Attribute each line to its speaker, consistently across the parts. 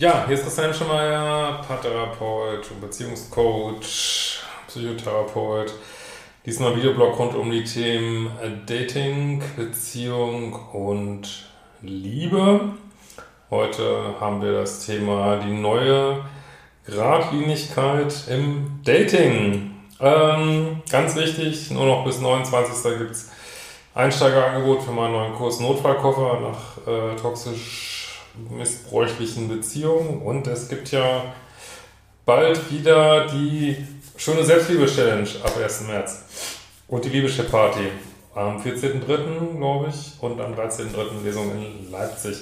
Speaker 1: Ja, hier ist Christian Schemeier, Paartherapeut und Beziehungscoach, Psychotherapeut. Diesmal Videoblog rund um die Themen Dating, Beziehung und Liebe. Heute haben wir das Thema die neue Gradlinigkeit im Dating. Ähm, ganz wichtig, nur noch bis 29. gibt es Einsteigerangebot für meinen neuen Kurs Notfallkoffer nach äh, toxisch missbräuchlichen Beziehungen. Und es gibt ja bald wieder die schöne Selbstliebe-Challenge ab 1. März. Und die Liebeschip-Party am 14.03. glaube ich und am 13.03. Lesung in Leipzig.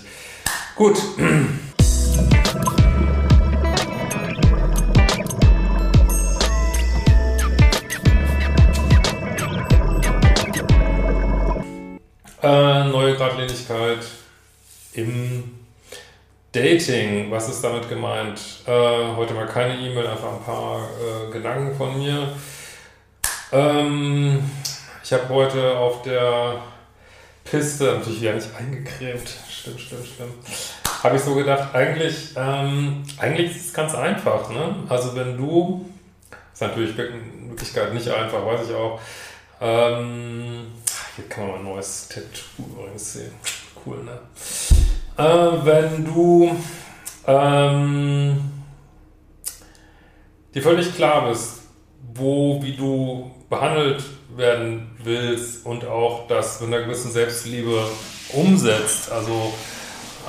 Speaker 1: Gut. Dating, was ist damit gemeint? Äh, heute mal keine E-Mail, einfach ein paar äh, Gedanken von mir. Ähm, ich habe heute auf der Piste, natürlich wieder nicht eingecremt, stimmt, stimmt, stimmt, habe ich so gedacht, eigentlich, ähm, eigentlich ist es ganz einfach. Ne? Also wenn du, ist natürlich in Wirklichkeit nicht einfach, weiß ich auch, ähm, hier kann man mal ein neues Tattoo übrigens sehen. Cool, ne? Äh, wenn du ähm, dir völlig klar bist, wo, wie du behandelt werden willst und auch das mit einer gewissen Selbstliebe umsetzt. Also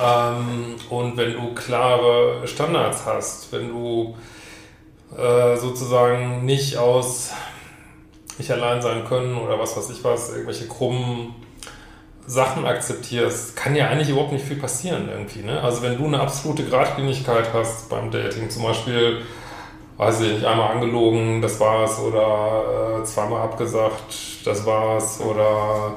Speaker 1: ähm, und wenn du klare Standards hast, wenn du äh, sozusagen nicht aus nicht allein sein können oder was weiß ich was, irgendwelche krummen Sachen akzeptierst, kann ja eigentlich überhaupt nicht viel passieren irgendwie. Ne? Also wenn du eine absolute Gradlinigkeit hast beim Dating, zum Beispiel, weiß ich nicht, einmal angelogen, das war's, oder äh, zweimal abgesagt, das war's, oder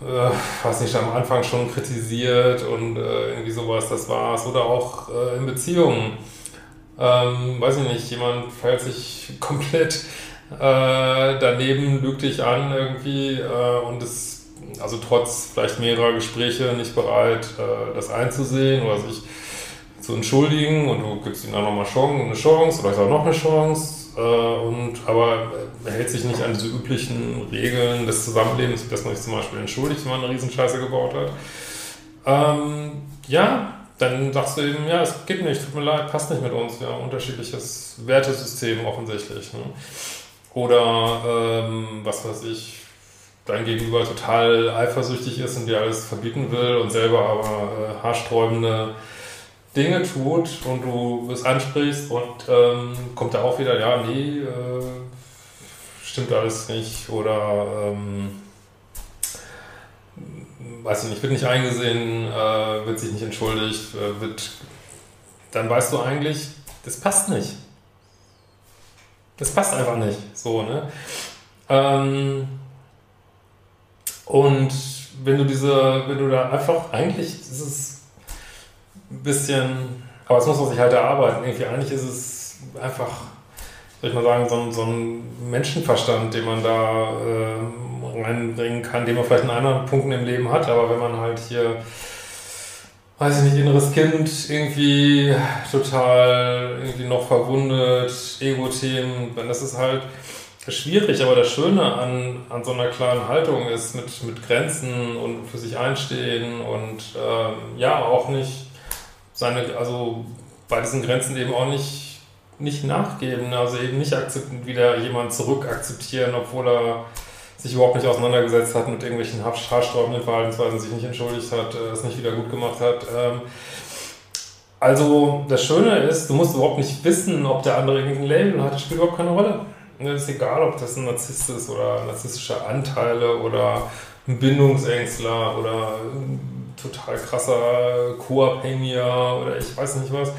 Speaker 1: äh, weiß nicht, am Anfang schon kritisiert und äh, irgendwie sowas, das war's, oder auch äh, in Beziehungen. Ähm, weiß ich nicht, jemand verhält sich komplett äh, daneben, lügt dich an irgendwie äh, und es also trotz vielleicht mehrerer Gespräche nicht bereit, äh, das einzusehen oder sich zu entschuldigen und du gibst ihm dann nochmal eine Chance oder auch noch eine Chance, äh, und, aber er hält sich nicht an diese üblichen Regeln des Zusammenlebens, dass man sich zum Beispiel entschuldigt, wenn man eine Riesenscheiße gebaut hat. Ähm, ja, dann sagst du eben, ja, es geht nicht, tut mir leid, passt nicht mit uns, wir haben ein unterschiedliches Wertesystem offensichtlich. Ne? Oder ähm, was weiß ich, dein Gegenüber total eifersüchtig ist und dir alles verbieten will und selber aber äh, haarsträubende Dinge tut und du es ansprichst und ähm, kommt da auch wieder, ja, nee, äh, stimmt alles nicht oder ähm, weiß ich nicht, wird nicht eingesehen, äh, wird sich nicht entschuldigt, äh, wird, dann weißt du eigentlich, das passt nicht. Das passt einfach nicht, so, ne? Ähm, und wenn du diese, wenn du da einfach, eigentlich ist es ein bisschen, aber es muss man sich halt erarbeiten. Irgendwie eigentlich ist es einfach, soll ich mal sagen, so ein, so ein Menschenverstand, den man da äh, reinbringen kann, den man vielleicht in anderen Punkten im Leben hat, aber wenn man halt hier weiß ich nicht, inneres Kind irgendwie total irgendwie noch verwundet, Ego-Themen, das ist halt, schwierig, aber das Schöne an, an so einer klaren Haltung ist mit, mit Grenzen und für sich einstehen und ähm, ja, auch nicht seine, also bei diesen Grenzen eben auch nicht, nicht nachgeben, also eben nicht wieder jemand zurück akzeptieren, obwohl er sich überhaupt nicht auseinandergesetzt hat mit irgendwelchen haarsträubenden Verhaltensweisen, sich nicht entschuldigt hat, äh, es nicht wieder gut gemacht hat. Ähm, also das Schöne ist, du musst überhaupt nicht wissen, ob der andere irgendein Label hat, das spielt überhaupt keine Rolle. Ne, ist egal, ob das ein Narzisst ist oder narzisstische Anteile oder ein Bindungsängstler oder ein total krasser Co-Abhängiger oder ich weiß nicht was.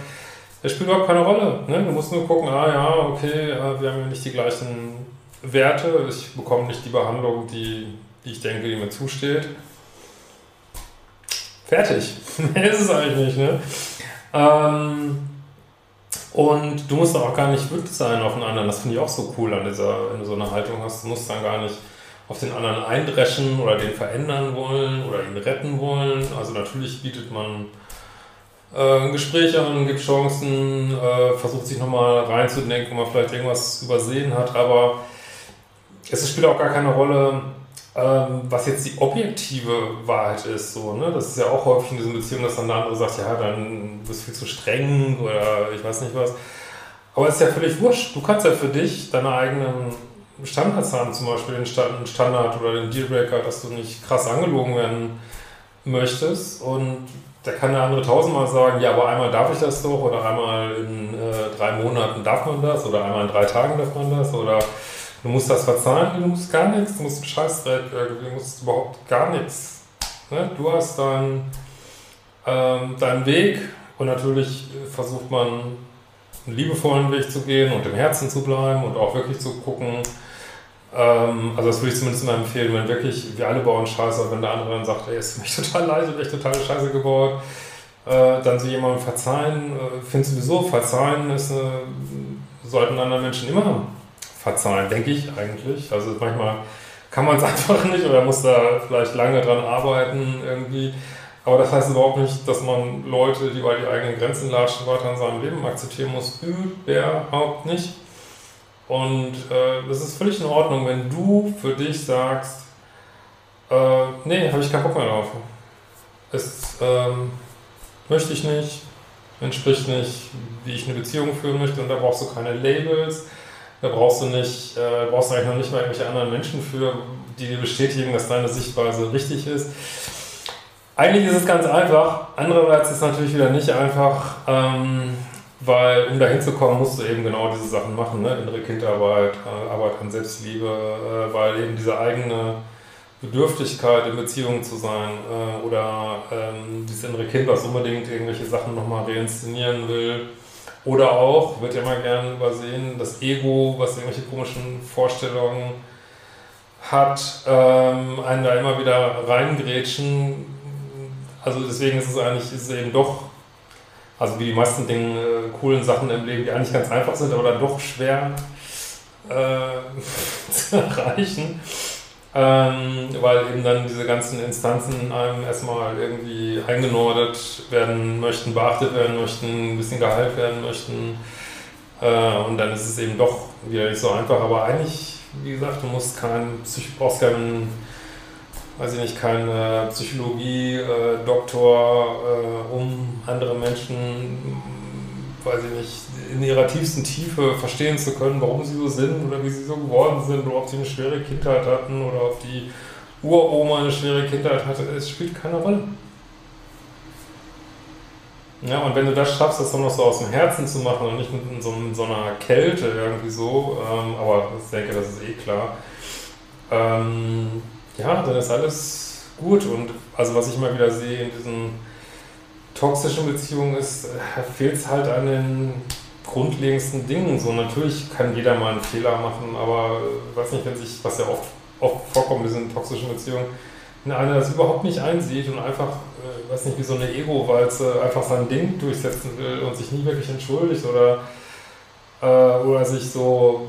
Speaker 1: Das spielt überhaupt keine Rolle. Ne? Du musst nur gucken, ah ja, okay, äh, wir haben ja nicht die gleichen Werte, ich bekomme nicht die Behandlung, die, die ich denke, die mir zusteht. Fertig. Mehr ist es eigentlich nicht. Ne? Ähm, und du musst auch gar nicht wütend sein auf den anderen. Das finde ich auch so cool an dieser, wenn du so eine Haltung hast. Du musst dann gar nicht auf den anderen eindreschen oder den verändern wollen oder ihn retten wollen. Also natürlich bietet man äh, Gespräche an, gibt Chancen, äh, versucht sich nochmal reinzudenken, ob man vielleicht irgendwas übersehen hat, aber es spielt auch gar keine Rolle, ähm, was jetzt die objektive Wahrheit ist. So, ne? Das ist ja auch häufig in diesen Beziehungen, dass dann der andere sagt, ja, dann bist du viel zu streng oder ich weiß nicht was. Aber es ist ja völlig wurscht. Du kannst ja für dich deine eigenen Standards haben, zum Beispiel den Standard oder den Dealbreaker, dass du nicht krass angelogen werden möchtest. Und da kann der andere tausendmal sagen, ja, aber einmal darf ich das doch oder einmal in äh, drei Monaten darf man das oder einmal in drei Tagen darf man das oder du musst das verzahlen, du musst gar nichts, du musst einen Scheißdreck, du musst überhaupt gar nichts. Ne? Du hast deinen, ähm, deinen Weg und natürlich versucht man einen liebevollen Weg zu gehen und im Herzen zu bleiben und auch wirklich zu gucken, ähm, also das würde ich zumindest immer empfehlen, wenn wirklich, wir alle bauen Scheiße, wenn der andere dann sagt, ey, ist mich total leise, ich total Scheiße gebaut, äh, dann so jemandem verzeihen, äh, finde sowieso, verzeihen ist eine, sollten andere Menschen immer verzeihen, denke ich eigentlich. Also manchmal kann man es einfach nicht oder muss da vielleicht lange dran arbeiten irgendwie. Aber das heißt überhaupt nicht, dass man Leute, die bei die eigenen Grenzen latschen, weiter in seinem Leben akzeptieren muss. Überhaupt nicht. Und äh, das ist völlig in Ordnung, wenn du für dich sagst, äh, nee, habe ich keinen Bock mehr drauf. Es ähm, möchte ich nicht, entspricht nicht, wie ich eine Beziehung führen möchte und da brauchst du keine Labels, da brauchst du nicht, äh, brauchst du eigentlich noch nicht mal irgendwelche anderen Menschen für, die dir bestätigen, dass deine Sichtweise richtig ist. Eigentlich ist es ganz einfach, andererseits ist es natürlich wieder nicht einfach. Ähm, weil, um da hinzukommen, musst du eben genau diese Sachen machen, ne? innere Kindarbeit, äh, Arbeit an Selbstliebe, äh, weil eben diese eigene Bedürftigkeit in Beziehungen zu sein äh, oder ähm, dieses innere Kind, was unbedingt irgendwelche Sachen nochmal reinszenieren will. Oder auch, wird ja mal gerne übersehen, das Ego, was irgendwelche komischen Vorstellungen hat, ähm, einen da immer wieder reingrätschen. Also deswegen ist es eigentlich ist es eben doch also wie die meisten Dinge, äh, coolen Sachen im Leben, die eigentlich ganz einfach sind, aber dann doch schwer äh, zu erreichen. Ähm, weil eben dann diese ganzen Instanzen einem erstmal irgendwie eingenordet werden möchten, beachtet werden möchten, ein bisschen geheilt werden möchten. Äh, und dann ist es eben doch wieder nicht so einfach. Aber eigentlich, wie gesagt, du musst kein, brauchst keinen weiß ich nicht, kein äh, Psychologie-Doktor, äh, um andere Menschen, weiß ich nicht, in ihrer tiefsten Tiefe verstehen zu können, warum sie so sind oder wie sie so geworden sind oder ob sie eine schwere Kindheit hatten oder ob die Uroma eine schwere Kindheit hatte. Es spielt keine Rolle. Ja, und wenn du das schaffst, das dann noch so aus dem Herzen zu machen und nicht mit so, so einer Kälte irgendwie so, ähm, aber ich denke, das ist eh klar, ähm, ja, dann ist alles gut. Und also was ich immer wieder sehe in diesen toxischen Beziehungen ist, äh, fehlt es halt an den grundlegendsten Dingen. So natürlich kann jeder mal einen Fehler machen, aber äh, weiß nicht, wenn sich, was ja oft, oft vorkommt in diesen toxischen Beziehungen, wenn einer das überhaupt nicht einsieht und einfach, äh, weiß nicht, wie so eine Ego-Walze einfach sein Ding durchsetzen will und sich nie wirklich entschuldigt oder, äh, oder sich so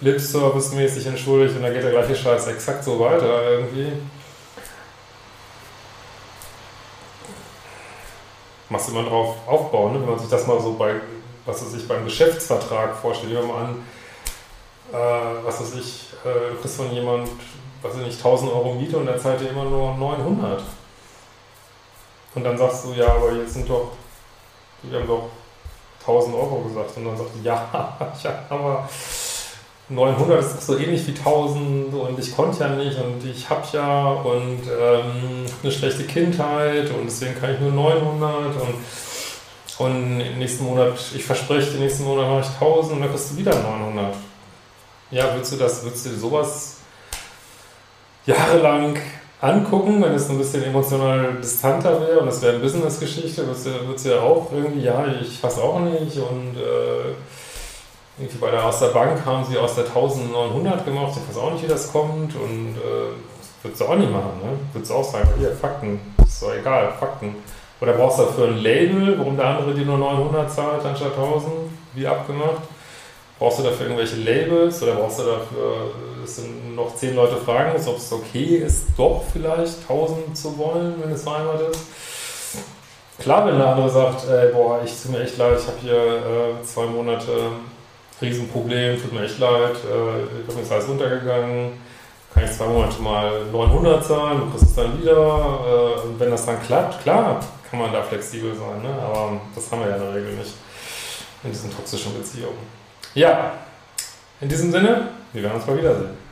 Speaker 1: Lip-Service-mäßig entschuldigt und dann geht der gleiche Scheiß exakt so weiter irgendwie. Machst immer drauf aufbauen, ne? wenn man sich das mal so bei, was weiß ich, beim Geschäftsvertrag vorstellt. Nehmen wir mal an, äh, was weiß ich, äh, du kriegst von jemand, was weiß ich nicht, 1000 Euro Miete und er zahlt dir immer nur 900. Und dann sagst du, ja, aber jetzt sind doch, wir haben doch 1000 Euro gesagt. Und dann sagt du, ja, ja, aber 900 ist so ähnlich wie 1000 und ich konnte ja nicht und ich habe ja und ähm, eine schlechte Kindheit und deswegen kann ich nur 900 und, und im nächsten Monat, ich verspreche, den nächsten Monat mache ich 1000 und dann kriegst du wieder 900. Ja, würdest du das, würdest du sowas jahrelang angucken, wenn es ein bisschen emotional distanter wäre und es wäre eine Business-Geschichte, würdest du, würdest du ja auch irgendwie, ja, ich fasse auch nicht und äh, irgendwie bei der, aus der Bank haben sie aus der 1900 gemacht, ich weiß auch nicht, wie das kommt und äh, würdest du auch nicht machen, ne? Würdest du auch sagen, hier, Fakten, ist doch egal, Fakten. Oder brauchst du dafür ein Label, warum der andere dir nur 900 zahlt anstatt 1000, wie abgemacht? Brauchst du dafür irgendwelche Labels oder brauchst du dafür, dass du noch 10 Leute fragen musst, ob es okay ist, doch vielleicht 1000 zu wollen, wenn es vereinbart ist? klar, wenn der andere sagt, ey, boah, ich tut mir echt leid, ich habe hier äh, zwei Monate Riesenproblem, tut mir echt leid, äh, ich bin jetzt alles runtergegangen, kann ich zwei Monate mal 900 zahlen, du kriegst es dann wieder. Äh, wenn das dann klappt, klar, kann man da flexibel sein, ne? aber das haben wir ja in der Regel nicht in diesen toxischen Beziehungen. Ja, in diesem Sinne, wir werden uns mal wiedersehen.